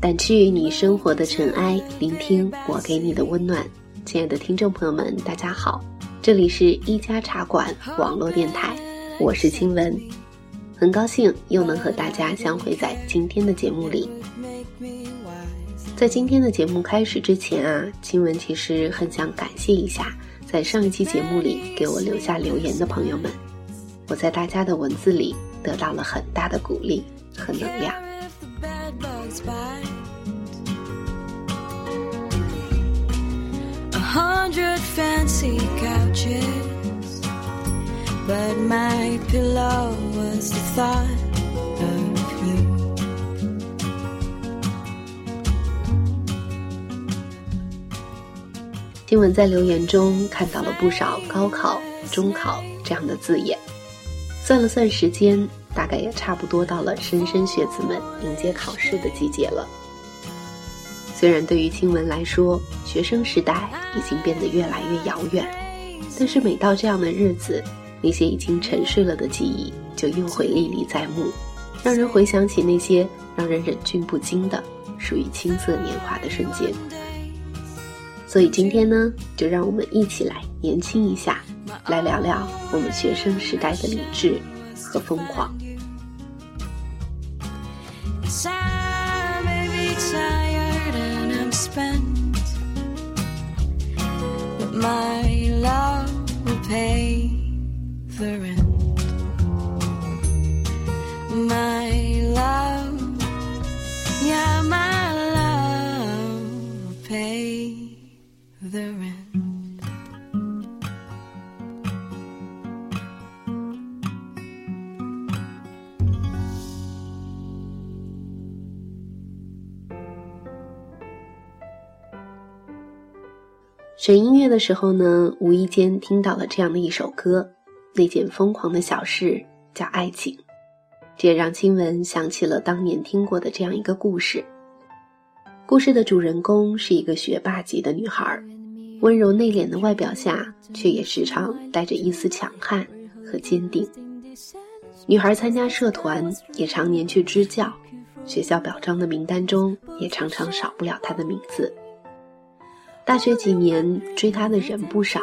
掸去你生活的尘埃，聆听我给你的温暖。亲爱的听众朋友们，大家好，这里是一家茶馆网络电台，我是清文，很高兴又能和大家相会在今天的节目里。在今天的节目开始之前啊，清文其实很想感谢一下在上一期节目里给我留下留言的朋友们，我在大家的文字里得到了很大的鼓励和能量。but my pillow was the thought of you. 新闻在留言中看到了不少高考、中考这样的字眼，算了算时间，大概也差不多到了莘莘学子们迎接考试的季节了。虽然对于青文来说，学生时代已经变得越来越遥远，但是每到这样的日子，那些已经沉睡了的记忆就又会历历在目，让人回想起那些让人忍俊不禁的属于青涩年华的瞬间。所以今天呢，就让我们一起来年轻一下，来聊聊我们学生时代的理智和疯狂。选音乐的时候呢，无意间听到了这样的一首歌，那件疯狂的小事叫爱情，这也让青文想起了当年听过的这样一个故事。故事的主人公是一个学霸级的女孩，温柔内敛的外表下，却也时常带着一丝强悍和坚定。女孩参加社团，也常年去支教，学校表彰的名单中也常常少不了她的名字。大学几年追他的人不少，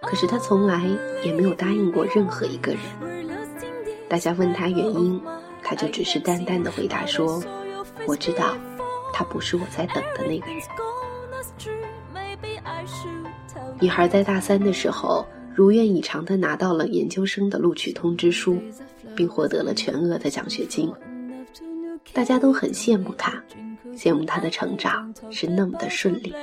可是他从来也没有答应过任何一个人。大家问他原因，他就只是淡淡的回答说：“我知道，他不是我在等的那个人。”女孩在大三的时候，如愿以偿的拿到了研究生的录取通知书，并获得了全额的奖学金。大家都很羡慕他。羡慕他的成长是那么的顺利，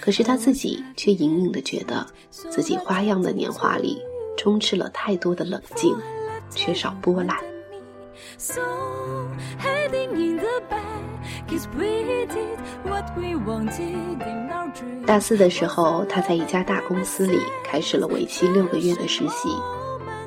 可是他自己却隐隐的觉得，自己花样的年华里充斥了太多的冷静，缺少波澜。大四的时候，他在一家大公司里开始了为期六个月的实习。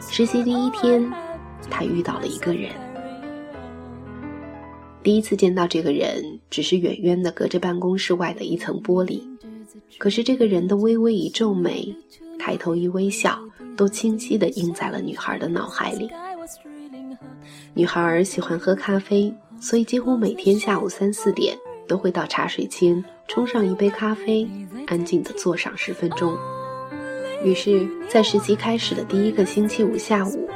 实习第一天，他遇到了一个人。第一次见到这个人，只是远远的隔着办公室外的一层玻璃，可是这个人的微微一皱眉，抬头一微笑，都清晰的印在了女孩的脑海里。女孩喜欢喝咖啡，所以几乎每天下午三四点都会到茶水间冲上一杯咖啡，安静的坐上十分钟。于是，在实习开始的第一个星期五下午，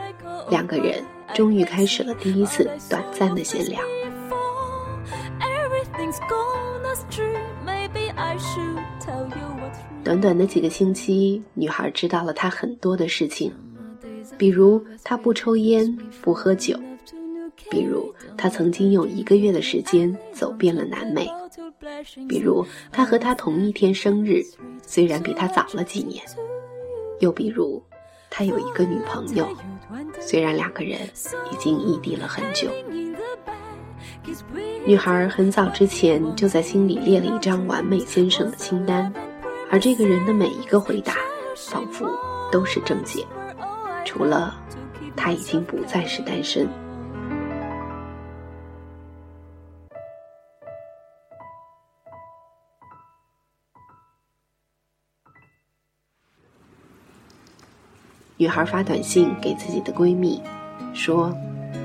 两个人终于开始了第一次短暂的闲聊。短短的几个星期，女孩知道了他很多的事情，比如他不抽烟不喝酒，比如他曾经用一个月的时间走遍了南美，比如他和他同一天生日，虽然比他早了几年，又比如他有一个女朋友，虽然两个人已经异地了很久。女孩很早之前就在心里列了一张完美先生的清单，而这个人的每一个回答，仿佛都是正解，除了他已经不再是单身。女孩发短信给自己的闺蜜，说：“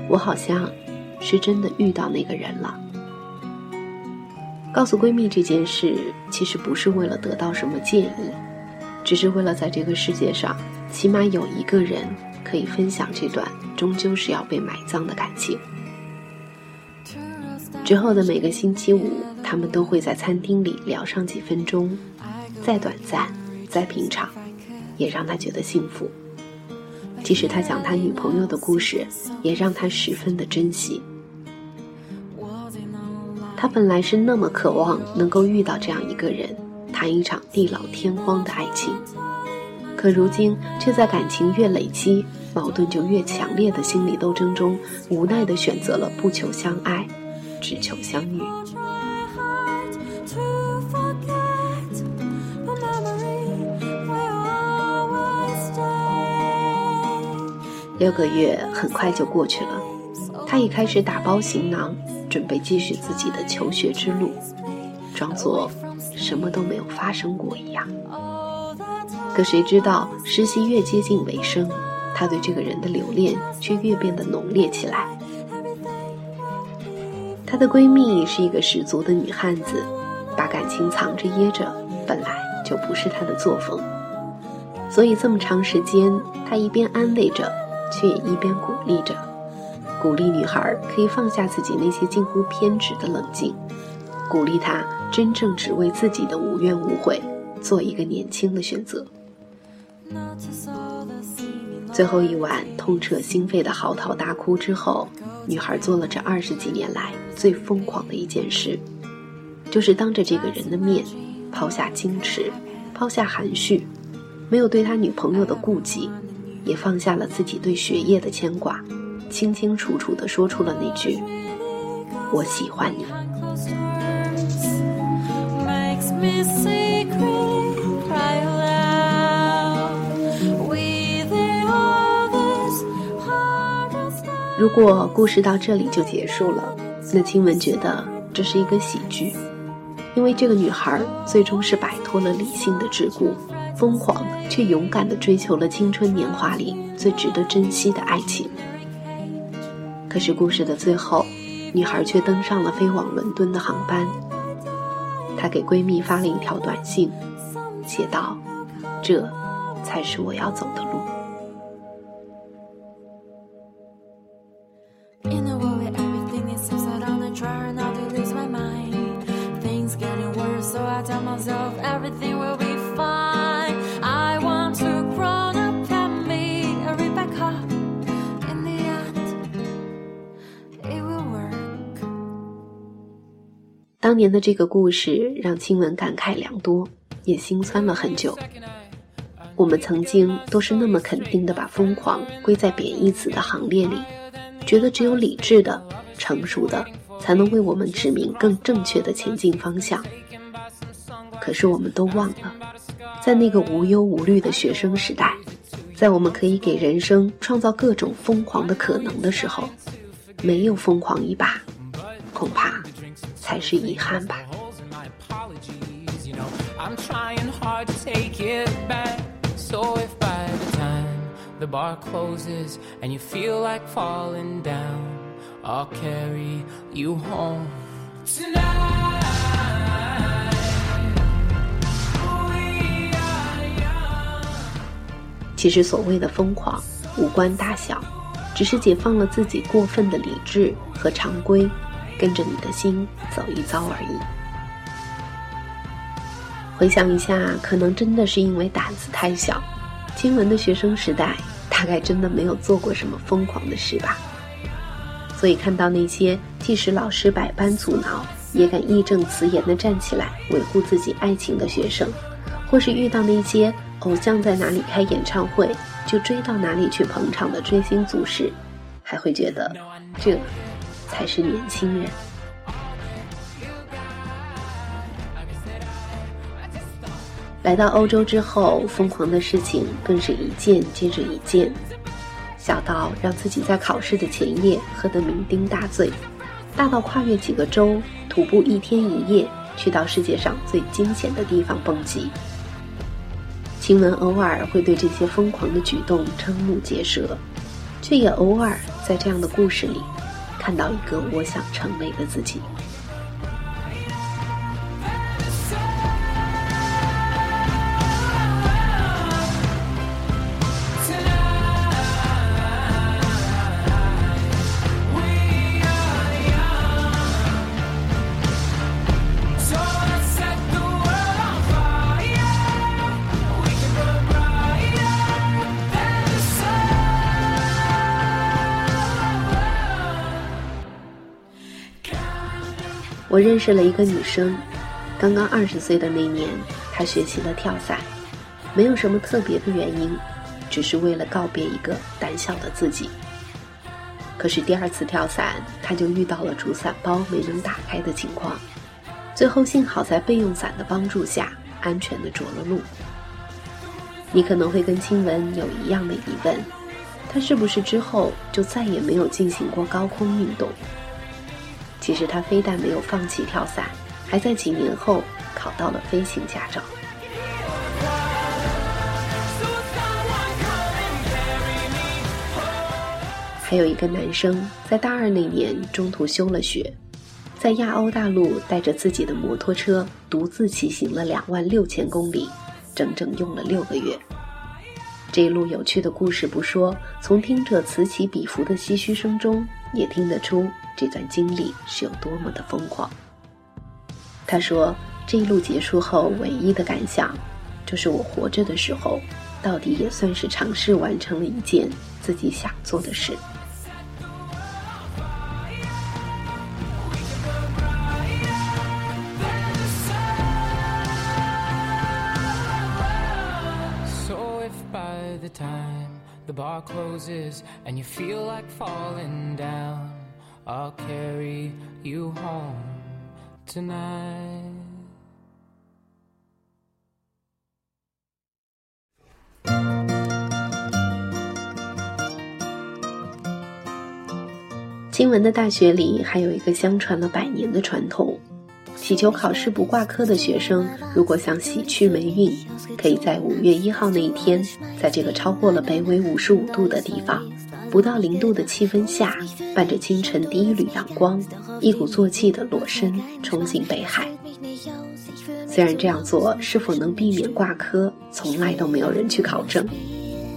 我好像是真的遇到那个人了。”告诉闺蜜这件事，其实不是为了得到什么建议，只是为了在这个世界上，起码有一个人可以分享这段终究是要被埋葬的感情。之后的每个星期五，他们都会在餐厅里聊上几分钟，再短暂，再平常，也让他觉得幸福。即使他讲他女朋友的故事，也让他十分的珍惜。他本来是那么渴望能够遇到这样一个人，谈一场地老天荒的爱情，可如今却在感情越累积、矛盾就越强烈的心理斗争中，无奈的选择了不求相爱，只求相遇。六个月很快就过去了，他已开始打包行囊。准备继续自己的求学之路，装作什么都没有发生过一样。可谁知道，实习越接近尾声，他对这个人的留恋却越变得浓烈起来。她的闺蜜是一个十足的女汉子，把感情藏着掖着，本来就不是她的作风。所以这么长时间，她一边安慰着，却也一边鼓励着。鼓励女孩可以放下自己那些近乎偏执的冷静，鼓励她真正只为自己的无怨无悔做一个年轻的选择。最后一晚痛彻心扉的嚎啕大哭之后，女孩做了这二十几年来最疯狂的一件事，就是当着这个人的面，抛下矜持，抛下含蓄，没有对他女朋友的顾忌，也放下了自己对学业的牵挂。清清楚楚地说出了那句“我喜欢你”。如果故事到这里就结束了，那青文觉得这是一个喜剧，因为这个女孩最终是摆脱了理性的桎梏，疯狂却勇敢地追求了青春年华里最值得珍惜的爱情。可是故事的最后，女孩却登上了飞往伦敦的航班。她给闺蜜发了一条短信，写道：“这才是我要走的路。”当年的这个故事让青文感慨良多，也心酸了很久。我们曾经都是那么肯定的把疯狂归在贬义词的行列里，觉得只有理智的、成熟的才能为我们指明更正确的前进方向。可是我们都忘了，在那个无忧无虑的学生时代，在我们可以给人生创造各种疯狂的可能的时候，没有疯狂一把，恐怕。才是遗憾吧。The bar closes and you feel like falling down, I'll carry you home tonight. 其实所谓的疯狂无关大小，只是解放了自己过分的理智和常规。跟着你的心走一遭而已。回想一下，可能真的是因为胆子太小。金文的学生时代，大概真的没有做过什么疯狂的事吧。所以看到那些即使老师百般阻挠，也敢义正辞严地站起来维护自己爱情的学生，或是遇到那些偶像在哪里开演唱会就追到哪里去捧场的追星族时，还会觉得这。才是年轻人。来到欧洲之后，疯狂的事情更是一件接着一件，小到让自己在考试的前夜喝得酩酊大醉，大到跨越几个州，徒步一天一夜去到世界上最惊险的地方蹦极。晴雯偶尔会对这些疯狂的举动瞠目结舌。却也偶尔在这样的故事里，看到一个我想成为的自己。我认识了一个女生，刚刚二十岁的那年，她学习了跳伞，没有什么特别的原因，只是为了告别一个胆小的自己。可是第二次跳伞，她就遇到了主伞包没能打开的情况，最后幸好在备用伞的帮助下，安全的着了陆。你可能会跟青文有一样的疑问，她是不是之后就再也没有进行过高空运动？其实他非但没有放弃跳伞，还在几年后考到了飞行驾照。还有一个男生在大二那年中途休了学，在亚欧大陆带着自己的摩托车独自骑行了两万六千公里，整整用了六个月。这一路有趣的故事不说，从听着此起彼伏的唏嘘声中，也听得出。这段经历是有多么的疯狂。他说：“这一路结束后，唯一的感想，就是我活着的时候，到底也算是尝试完成了一件自己想做的事。” I'll carry you home tonight 金文的大学里还有一个相传了百年的传统，祈求考试不挂科的学生，如果想洗去霉运，可以在五月一号那一天，在这个超过了北纬五十五度的地方。不到零度的气温下，伴着清晨第一缕阳光，一鼓作气的裸身冲进北海。虽然这样做是否能避免挂科，从来都没有人去考证，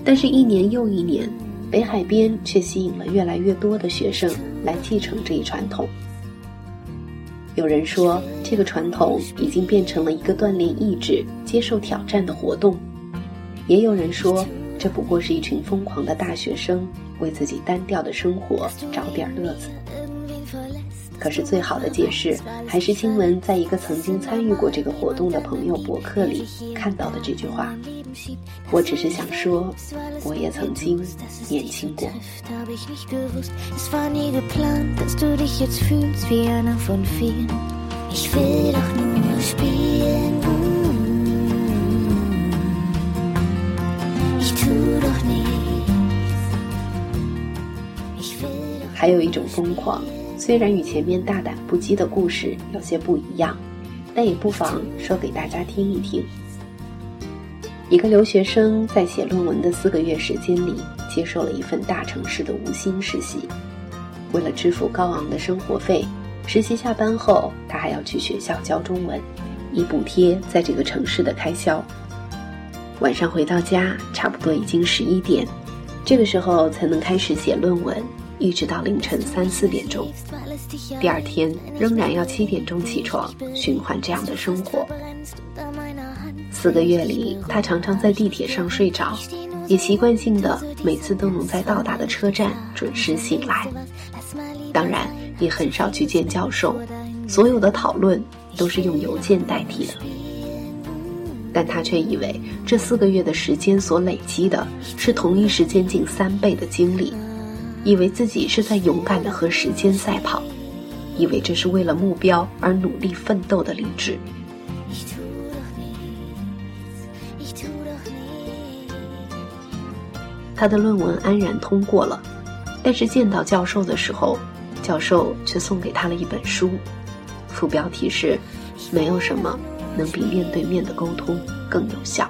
但是，一年又一年，北海边却吸引了越来越多的学生来继承这一传统。有人说，这个传统已经变成了一个锻炼意志、接受挑战的活动；也有人说，这不过是一群疯狂的大学生。为自己单调的生活找点乐子。可是最好的解释，还是新闻在一个曾经参与过这个活动的朋友博客里看到的这句话：“我只是想说，我也曾经年轻过。”还有一种疯狂，虽然与前面大胆不羁的故事有些不一样，但也不妨说给大家听一听。一个留学生在写论文的四个月时间里，接受了一份大城市的无薪实习。为了支付高昂的生活费，实习下班后，他还要去学校教中文，以补贴在这个城市的开销。晚上回到家，差不多已经十一点，这个时候才能开始写论文。一直到凌晨三四点钟，第二天仍然要七点钟起床，循环这样的生活。四个月里，他常常在地铁上睡着，也习惯性的每次都能在到达的车站准时醒来。当然，也很少去见教授，所有的讨论都是用邮件代替的。但他却以为这四个月的时间所累积的是同一时间近三倍的精力。以为自己是在勇敢的和时间赛跑，以为这是为了目标而努力奋斗的励志。他的论文安然通过了，但是见到教授的时候，教授却送给他了一本书，副标题是“没有什么能比面对面的沟通更有效”。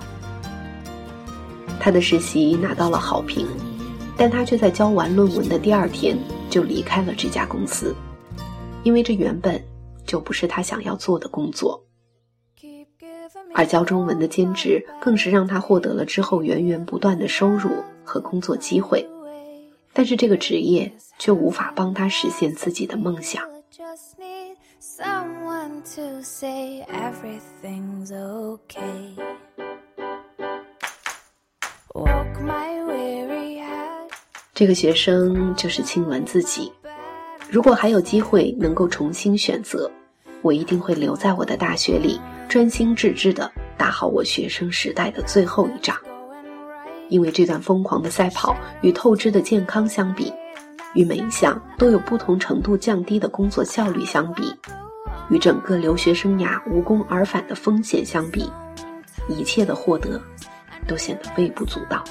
他的实习拿到了好评。但他却在交完论文的第二天就离开了这家公司，因为这原本就不是他想要做的工作。而教中文的兼职更是让他获得了之后源源不断的收入和工作机会，但是这个职业却无法帮他实现自己的梦想。To say everything's ok，这个学生就是青鸾自己。如果还有机会能够重新选择，我一定会留在我的大学里，专心致志地打好我学生时代的最后一仗。因为这段疯狂的赛跑与透支的健康相比，与每一项都有不同程度降低的工作效率相比，与整个留学生涯无功而返的风险相比，一切的获得。都显得微不足道。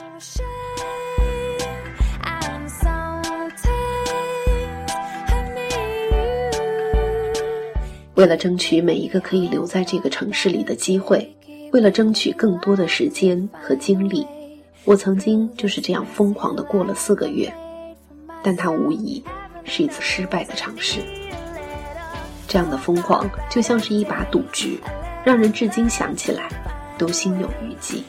为了争取每一个可以留在这个城市里的机会，为了争取更多的时间和精力，我曾经就是这样疯狂的过了四个月。但它无疑是一次失败的尝试。这样的疯狂就像是一把赌局，让人至今想起来都心有余悸。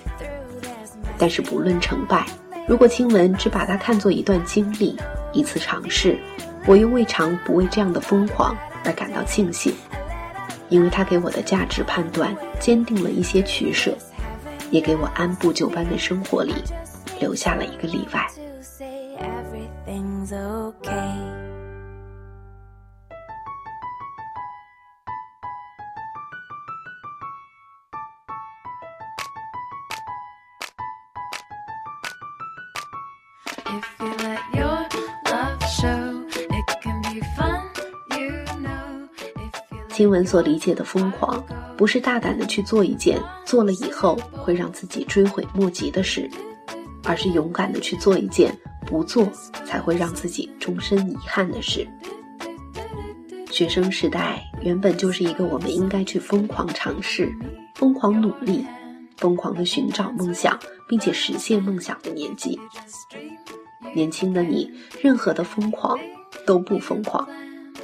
但是不论成败，如果青文只把它看作一段经历、一次尝试，我又未尝不为这样的疯狂而感到庆幸，因为他给我的价值判断坚定了一些取舍，也给我按部就班的生活里留下了一个例外。新闻所理解的疯狂，不是大胆的去做一件做了以后会让自己追悔莫及的事，而是勇敢的去做一件不做才会让自己终身遗憾的事。学生时代原本就是一个我们应该去疯狂尝试、疯狂努力、疯狂的寻找梦想，并且实现梦想的年纪。年轻的你，任何的疯狂都不疯狂。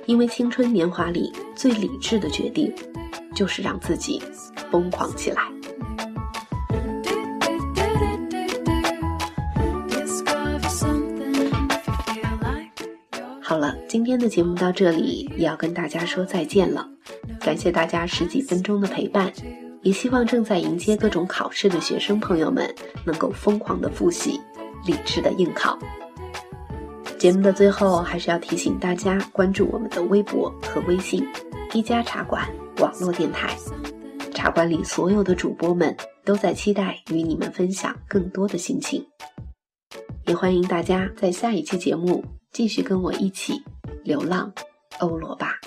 因为青春年华里最理智的决定，就是让自己疯狂起来。好了，今天的节目到这里也要跟大家说再见了。感谢大家十几分钟的陪伴，也希望正在迎接各种考试的学生朋友们能够疯狂的复习，理智的应考。节目的最后，还是要提醒大家关注我们的微博和微信“一家茶馆网络电台”。茶馆里所有的主播们都在期待与你们分享更多的心情，也欢迎大家在下一期节目继续跟我一起流浪欧罗巴。